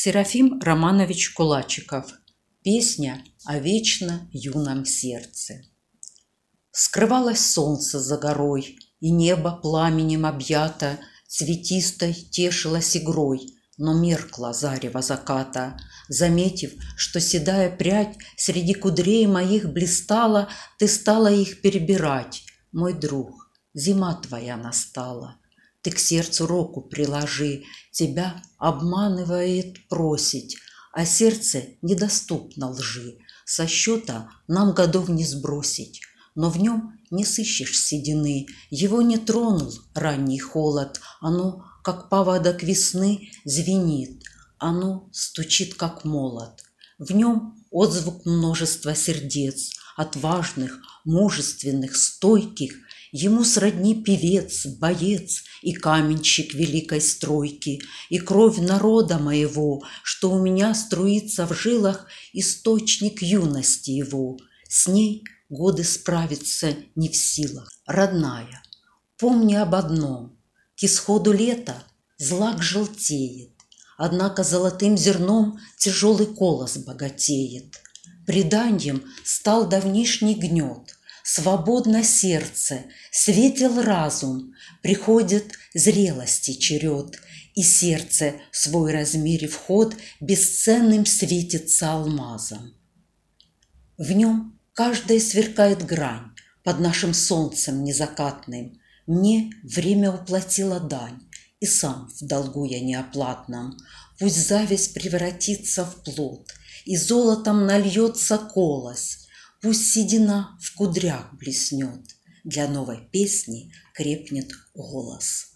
Серафим Романович Кулачиков. Песня о вечно юном сердце. Скрывалось солнце за горой, И небо пламенем объято Цветистой тешилось игрой, Но меркла зарево заката. Заметив, что седая прядь Среди кудрей моих блистала, Ты стала их перебирать. Мой друг, зима твоя настала. Ты к сердцу руку приложи, Тебя обманывает просить, А сердце недоступно лжи, Со счета нам годов не сбросить. Но в нем не сыщешь седины, Его не тронул ранний холод, Оно, как поводок весны, звенит, Оно стучит, как молот. В нем отзвук множества сердец, Отважных, мужественных, стойких, Ему сродни певец, боец и каменщик великой стройки, И кровь народа моего, что у меня струится в жилах Источник юности его. С ней годы справиться не в силах. Родная, помни об одном, К исходу лета злак желтеет, Однако золотым зерном Тяжелый колос богатеет. Преданьем стал давнишний гнет, Свободно сердце, светел разум, Приходит зрелости черед, И сердце, свой размере вход, Бесценным светится алмазом. В нем каждая сверкает грань Под нашим солнцем незакатным. Мне время уплатило дань, И сам в долгу я неоплатном. Пусть зависть превратится в плод, И золотом нальется колос — Пусть седина в кудрях блеснет, Для новой песни крепнет голос.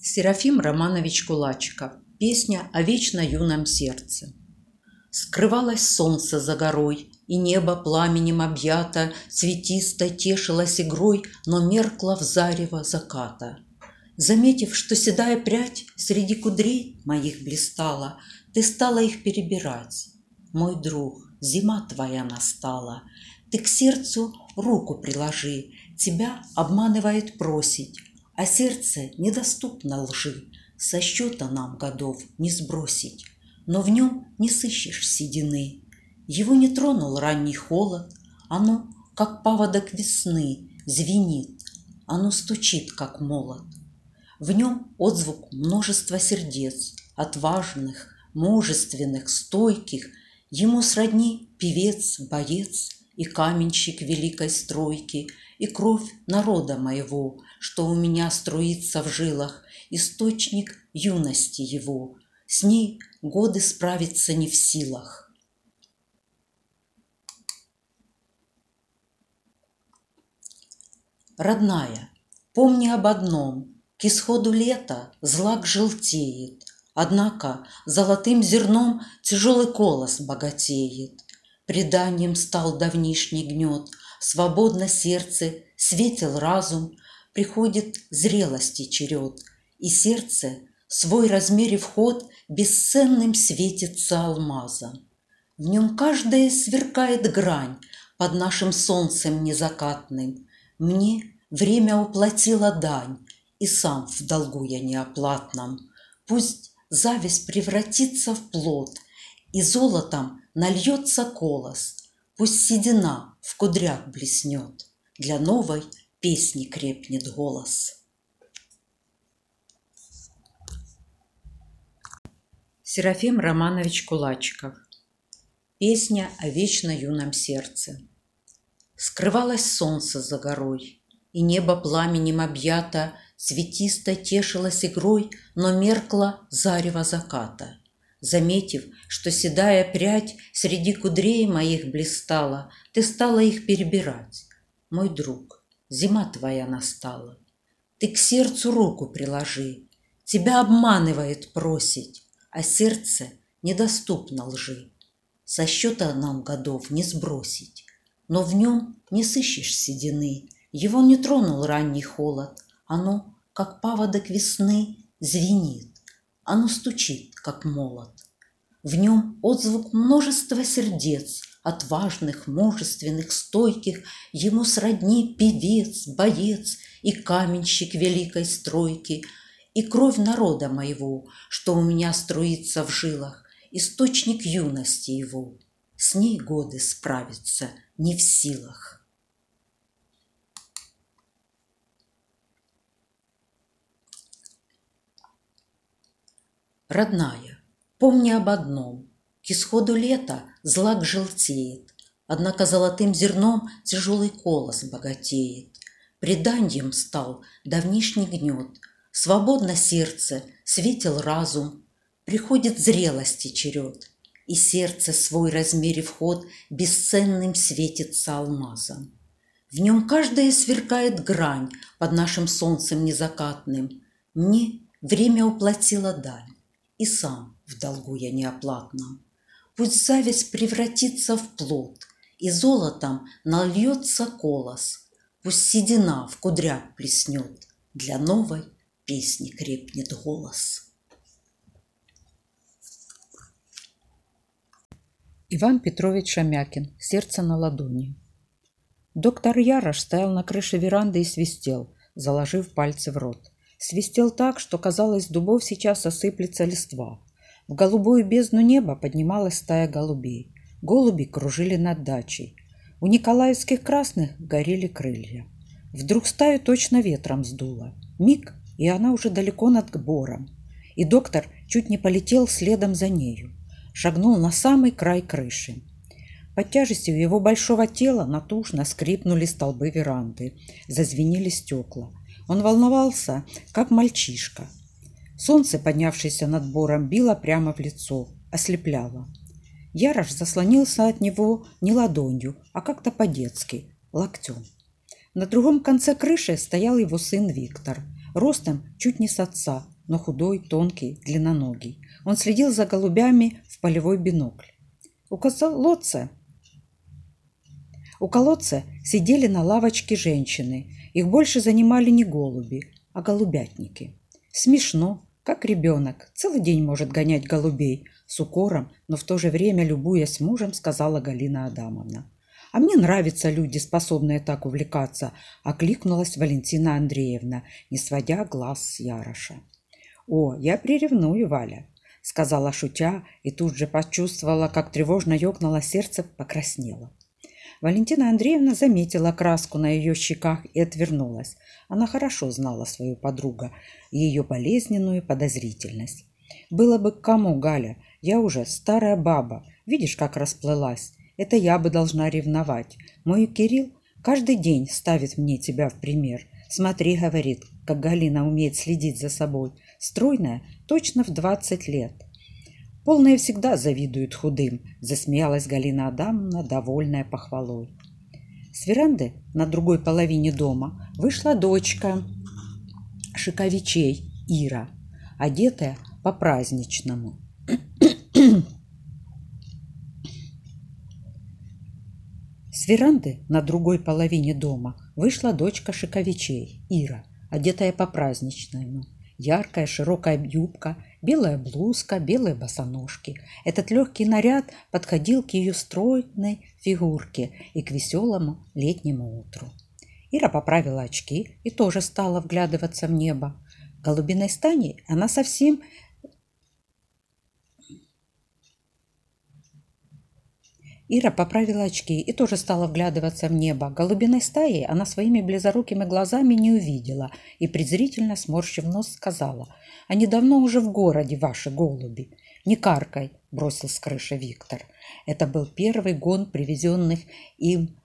Серафим Романович Кулачиков. Песня о вечно юном сердце. Скрывалось солнце за горой, И небо пламенем объято Цветисто тешилось игрой, Но меркло в зарево заката. Заметив, что седая прядь Среди кудрей моих блистала, Ты стала их перебирать. Мой друг, зима твоя настала, Ты к сердцу руку приложи, Тебя обманывает просить, а сердце недоступно лжи, Со счета нам годов не сбросить, Но в нем не сыщешь седины. Его не тронул ранний холод, Оно, как паводок весны, звенит, Оно стучит, как молот. В нем отзвук множества сердец, Отважных, мужественных, стойких, Ему сродни певец, боец И каменщик великой стройки, И кровь народа моего, что у меня струится в жилах, источник юности его. С ней годы справиться не в силах. Родная, помни об одном, к исходу лета злак желтеет, Однако золотым зерном тяжелый колос богатеет. Преданием стал давнишний гнет, Свободно сердце, светил разум, Приходит зрелости черед, И сердце, свой размере вход, Бесценным светится алмазом. В нем каждая сверкает грань Под нашим солнцем незакатным. Мне время уплатило дань, И сам в долгу я неоплатном. Пусть зависть превратится в плод, И золотом нальется колос, Пусть седина в кудрях блеснет, Для новой песни крепнет голос. Серафим Романович Кулачиков Песня о вечно юном сердце Скрывалось солнце за горой, И небо пламенем объято Цветисто тешилась игрой, но меркла зарево заката. Заметив, что седая прядь среди кудрей моих блистала, Ты стала их перебирать. Мой друг, зима твоя настала. Ты к сердцу руку приложи, Тебя обманывает просить, А сердце недоступно лжи. Со счета нам годов не сбросить, Но в нем не сыщешь седины, Его не тронул ранний холод, Оно, как паводок весны, звенит, Оно стучит, как молот. В нем отзвук множества сердец, Отважных, мужественных, стойких, Ему сродни певец, боец И каменщик великой стройки, И кровь народа моего, Что у меня струится в жилах, Источник юности его. С ней годы справиться не в силах. Родная, помни об одном. К исходу лета злак желтеет, Однако золотым зерном тяжелый колос богатеет. Преданьем стал давнишний гнет, Свободно сердце, светил разум, Приходит зрелости черед, И сердце свой размере вход Бесценным светится алмазом. В нем каждая сверкает грань Под нашим солнцем незакатным. Мне время уплатило дань и сам в долгу я неоплатном. Пусть зависть превратится в плод, и золотом нальется колос, Пусть седина в кудрях плеснет, для новой песни крепнет голос. Иван Петрович Шамякин. Сердце на ладони. Доктор Ярош стоял на крыше веранды и свистел, заложив пальцы в рот. Свистел так, что казалось, с дубов сейчас осыплется листва. В голубую бездну неба поднималась стая голубей. Голуби кружили над дачей. У николаевских красных горели крылья. Вдруг стаю точно ветром сдуло. Миг, и она уже далеко над бором. И доктор чуть не полетел следом за нею. Шагнул на самый край крыши. Под тяжестью его большого тела натужно скрипнули столбы веранды, зазвенели стекла. Он волновался, как мальчишка. Солнце, поднявшееся над бором, било прямо в лицо, ослепляло. Ярош заслонился от него не ладонью, а как-то по-детски, локтем. На другом конце крыши стоял его сын Виктор, ростом чуть не с отца, но худой, тонкий, длинноногий. Он следил за голубями в полевой бинокль. У колодца, у колодца сидели на лавочке женщины их больше занимали не голуби, а голубятники. Смешно, как ребенок, целый день может гонять голубей, с укором, но в то же время, любуясь мужем, сказала Галина Адамовна. «А мне нравятся люди, способные так увлекаться», – окликнулась Валентина Андреевна, не сводя глаз с Яроша. «О, я приревную, Валя», – сказала шутя, и тут же почувствовала, как тревожно ёкнуло сердце, покраснела. Валентина Андреевна заметила краску на ее щеках и отвернулась. Она хорошо знала свою подругу ее болезненную подозрительность. «Было бы к кому, Галя? Я уже старая баба. Видишь, как расплылась? Это я бы должна ревновать. Мой Кирилл каждый день ставит мне тебя в пример. Смотри, — говорит, — как Галина умеет следить за собой. Стройная, точно в двадцать лет. Полные всегда завидуют худым, засмеялась Галина Адамовна, довольная похвалой. С веранды на другой половине дома вышла дочка Шиковичей Ира, одетая по-праздничному. С веранды на другой половине дома вышла дочка Шиковичей, Ира, одетая по-праздничному. Яркая широкая юбка, белая блузка, белые босоножки. Этот легкий наряд подходил к ее стройной фигурке и к веселому летнему утру. Ира поправила очки и тоже стала вглядываться в небо. Голубиной стани она совсем Ира поправила очки и тоже стала вглядываться в небо. Голубиной стаи она своими близорукими глазами не увидела и, презрительно сморщив нос, сказала, «Они давно уже в городе, ваши голуби». «Не каркай», – бросил с крыши Виктор. Это был первый гон привезенных им